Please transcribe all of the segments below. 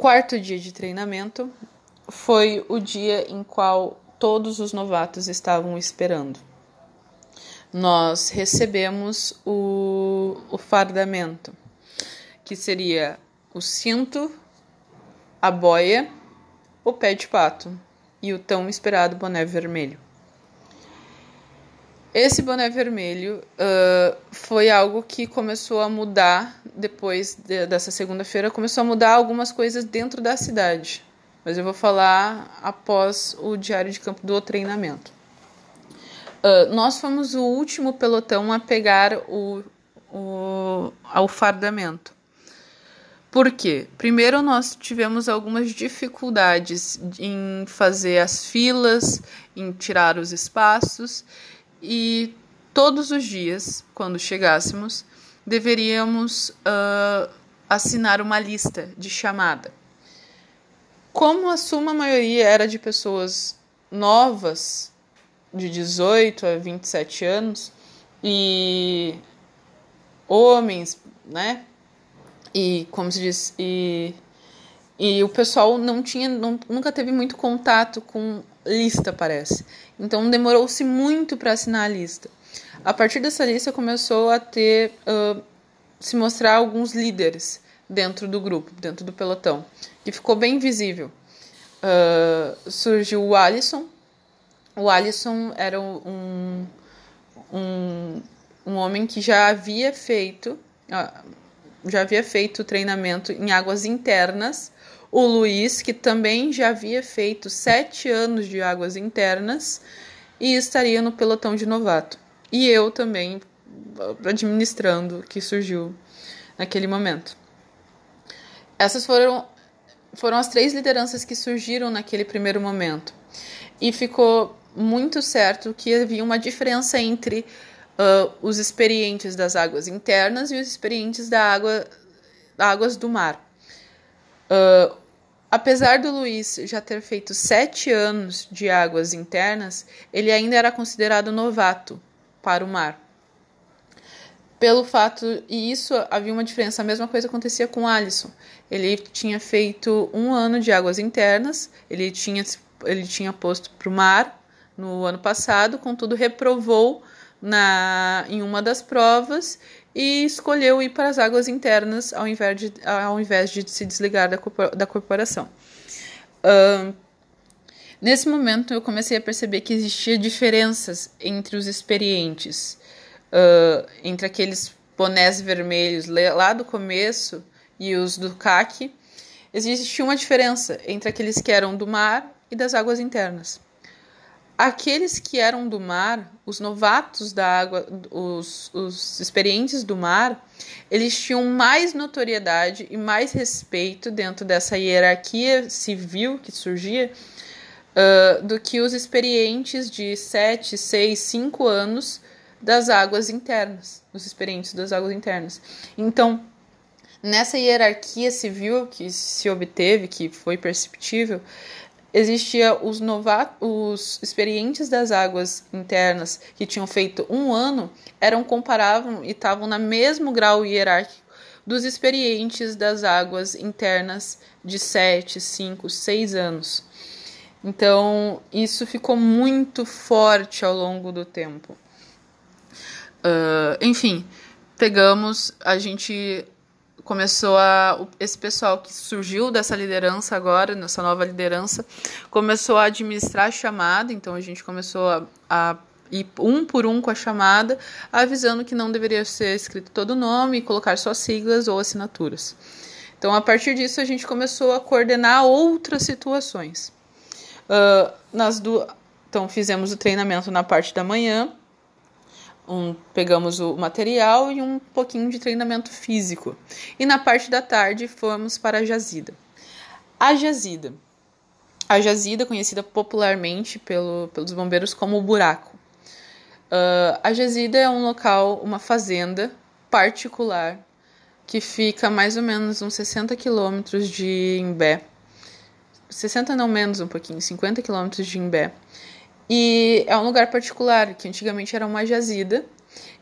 quarto dia de treinamento foi o dia em qual todos os novatos estavam esperando. Nós recebemos o, o fardamento, que seria o cinto, a boia, o pé de pato e o tão esperado boné vermelho. Esse boné vermelho uh, foi algo que começou a mudar depois de, dessa segunda-feira, começou a mudar algumas coisas dentro da cidade. Mas eu vou falar após o diário de campo do treinamento. Uh, nós fomos o último pelotão a pegar o, o, fardamento. Por quê? Primeiro, nós tivemos algumas dificuldades em fazer as filas, em tirar os espaços e todos os dias, quando chegássemos, deveríamos uh, assinar uma lista de chamada. Como a suma maioria era de pessoas novas, de 18 a 27 anos, e homens, né? E como se diz, e, e o pessoal não tinha, não, nunca teve muito contato com lista, parece. Então demorou-se muito para assinar a lista. A partir dessa lista começou a ter uh, se mostrar alguns líderes dentro do grupo, dentro do pelotão, que ficou bem visível. Uh, surgiu o Alisson. O Alisson era um, um, um homem que já havia feito uh, já havia feito treinamento em águas internas o Luiz, que também já havia feito sete anos de águas internas e estaria no pelotão de novato. E eu também administrando, que surgiu naquele momento. Essas foram, foram as três lideranças que surgiram naquele primeiro momento. E ficou muito certo que havia uma diferença entre uh, os experientes das águas internas e os experientes da água, águas do mar. Uh, apesar do Luiz já ter feito sete anos de águas internas, ele ainda era considerado novato para o mar. Pelo fato, e isso havia uma diferença, a mesma coisa acontecia com Alisson. Ele tinha feito um ano de águas internas, ele tinha, ele tinha posto para o mar no ano passado, contudo reprovou na, em uma das provas e escolheu ir para as águas internas ao invés de, ao invés de se desligar da, da corporação. Uh, nesse momento, eu comecei a perceber que existia diferenças entre os experientes, uh, entre aqueles bonés vermelhos lá do começo e os do CAC. Existia uma diferença entre aqueles que eram do mar e das águas internas. Aqueles que eram do mar, os novatos da água, os, os experientes do mar, eles tinham mais notoriedade e mais respeito dentro dessa hierarquia civil que surgia uh, do que os experientes de 7, 6, 5 anos das águas internas, os experientes das águas internas. Então, nessa hierarquia civil que se obteve, que foi perceptível, existia os novatos, os experientes das águas internas que tinham feito um ano eram comparavam e estavam no mesmo grau hierárquico dos experientes das águas internas de 7, 5, 6 anos. Então, isso ficou muito forte ao longo do tempo. Uh, enfim, pegamos, a gente começou a esse pessoal que surgiu dessa liderança agora, nessa nova liderança, começou a administrar a chamada, então a gente começou a, a ir um por um com a chamada, avisando que não deveria ser escrito todo o nome e colocar só siglas ou assinaturas. Então, a partir disso, a gente começou a coordenar outras situações. Uh, nas do... Então, fizemos o treinamento na parte da manhã, um, pegamos o material e um pouquinho de treinamento físico. E na parte da tarde fomos para a jazida. A jazida. A jazida, conhecida popularmente pelo, pelos bombeiros como o buraco. Uh, a jazida é um local, uma fazenda particular que fica mais ou menos uns 60 quilômetros de Imbé. 60 não menos um pouquinho, 50 quilômetros de Imbé e é um lugar particular, que antigamente era uma jazida,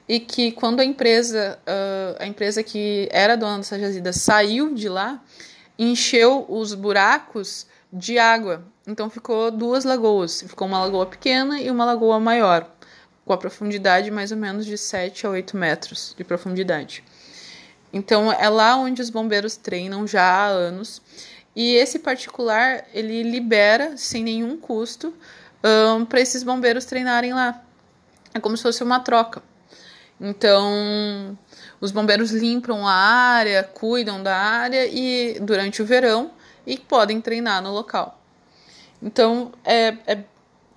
e que quando a empresa, uh, a empresa que era dona dessa jazida saiu de lá, encheu os buracos de água. Então ficou duas lagoas. Ficou uma lagoa pequena e uma lagoa maior, com a profundidade mais ou menos de 7 a 8 metros de profundidade. Então é lá onde os bombeiros treinam já há anos. E esse particular ele libera sem nenhum custo um, para esses bombeiros treinarem lá. É como se fosse uma troca. Então, os bombeiros limpam a área, cuidam da área e durante o verão e podem treinar no local. Então, é, é,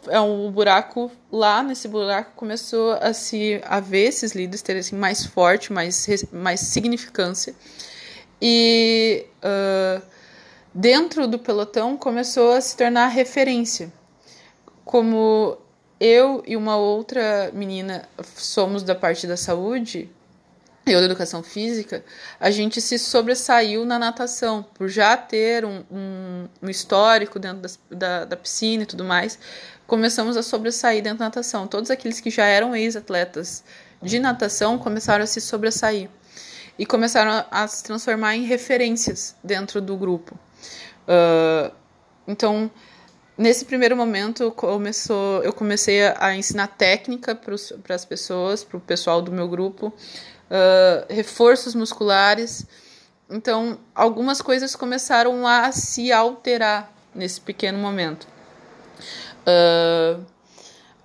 é um buraco lá nesse buraco começou a se a ver esses líderes terem assim, mais forte, mais, mais significância. E uh, dentro do pelotão começou a se tornar referência. Como eu e uma outra menina somos da parte da saúde, eu da educação física, a gente se sobressaiu na natação, por já ter um, um, um histórico dentro das, da, da piscina e tudo mais. Começamos a sobressair dentro da natação. Todos aqueles que já eram ex-atletas de natação começaram a se sobressair e começaram a, se transformar em referências dentro do grupo. Uh, então, nesse primeiro momento começou, eu comecei a, ensinar técnica para as pessoas, para o pessoal do meu grupo, uh, reforços musculares. Então, algumas coisas começaram a se alterar nesse pequeno momento. Uh,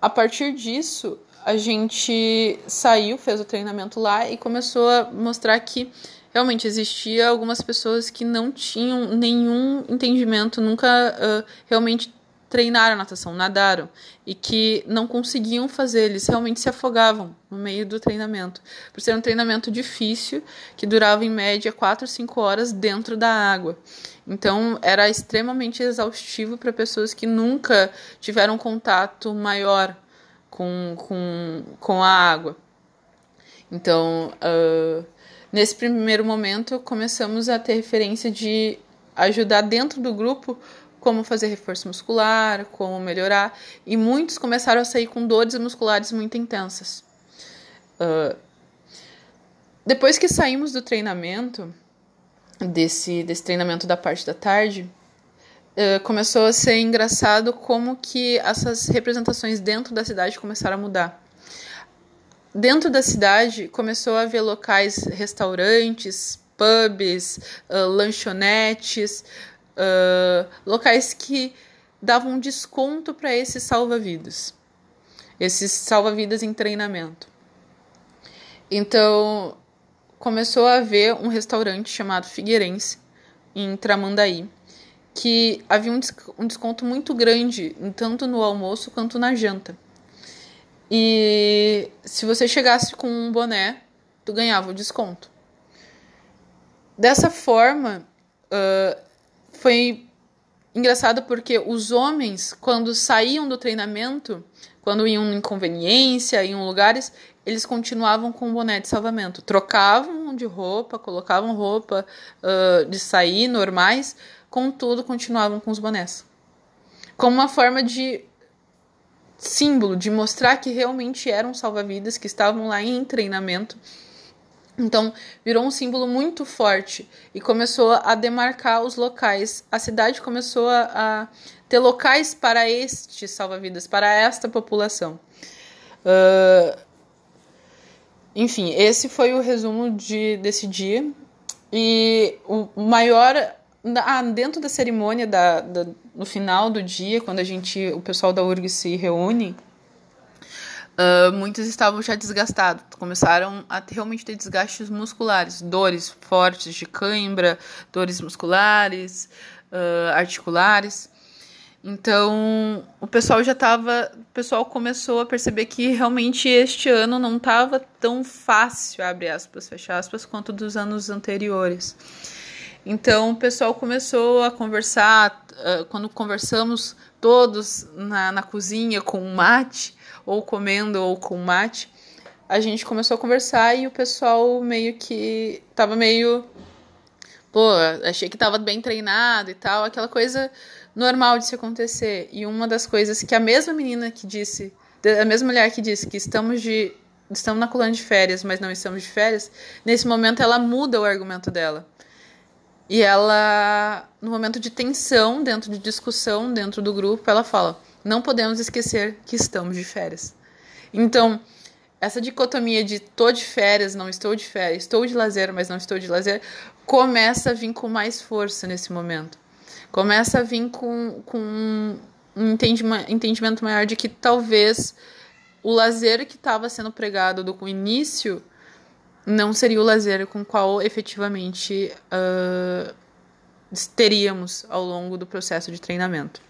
a partir disso, a gente saiu, fez o treinamento lá e começou a mostrar que realmente existia algumas pessoas que não tinham nenhum entendimento, nunca uh, realmente treinaram natação, nadaram e que não conseguiam fazer, eles realmente se afogavam no meio do treinamento, por ser um treinamento difícil que durava em média 4 ou 5 horas dentro da água. Então era extremamente exaustivo para pessoas que nunca tiveram contato maior com, com, com a água. Então, uh, nesse primeiro momento, começamos a ter referência de ajudar dentro do grupo como fazer reforço muscular, como melhorar, e muitos começaram a sair com dores musculares muito intensas. Uh, depois que saímos do treinamento, desse, desse treinamento da parte da tarde, uh, começou a ser engraçado como que essas representações dentro da cidade começaram a mudar. Dentro da cidade começou a haver locais, restaurantes, pubs, uh, lanchonetes, uh, locais que davam desconto para esses salva-vidas, esses salva-vidas em treinamento. Então começou a haver um restaurante chamado Figueirense em Tramandaí que havia um, um desconto muito grande tanto no almoço quanto na janta. E se você chegasse com um boné, tu ganhava o desconto. Dessa forma, uh, foi engraçado porque os homens, quando saíam do treinamento, quando iam em conveniência, em lugares, eles continuavam com o boné de salvamento. Trocavam de roupa, colocavam roupa uh, de sair normais, contudo, continuavam com os bonés. Como uma forma de símbolo, de mostrar que realmente eram salva-vidas, que estavam lá em treinamento então, virou um símbolo muito forte e começou a demarcar os locais. A cidade começou a, ter locais para estes salva-vidas, para esta população. Uh, enfim, esse foi o resumo de, desse dia. E o maior. Ah, dentro da cerimônia, da, da, no final do dia, quando a gente, o pessoal da URG se reúne, Uh, muitos estavam já desgastados, começaram a realmente ter desgastes musculares, dores fortes de cãibra, dores musculares, uh, articulares. Então, o pessoal já estava, o pessoal começou a perceber que realmente este ano não estava tão fácil, abre aspas, fecha aspas, quanto dos anos anteriores. Então, o pessoal começou a conversar, uh, quando conversamos todos na, na cozinha com mate, ou comendo ou com mate, a gente começou a conversar e o pessoal meio que tava meio. Pô, achei que tava bem treinado e tal, aquela coisa normal de se acontecer. E uma das coisas que a mesma menina que disse, a mesma mulher que disse que estamos de estamos na colônia de férias, mas não estamos de férias, nesse momento ela muda o argumento dela. E ela, no momento de tensão, dentro de discussão, dentro do grupo, ela fala: não podemos esquecer que estamos de férias. Então, essa dicotomia de tô de férias, não estou de férias, estou de lazer, mas não estou de lazer, começa a vir com mais força nesse momento. Começa a vir com, com um entendimento maior de que talvez o lazer que estava sendo pregado do início não seria o lazer com qual efetivamente uh, teríamos ao longo do processo de treinamento.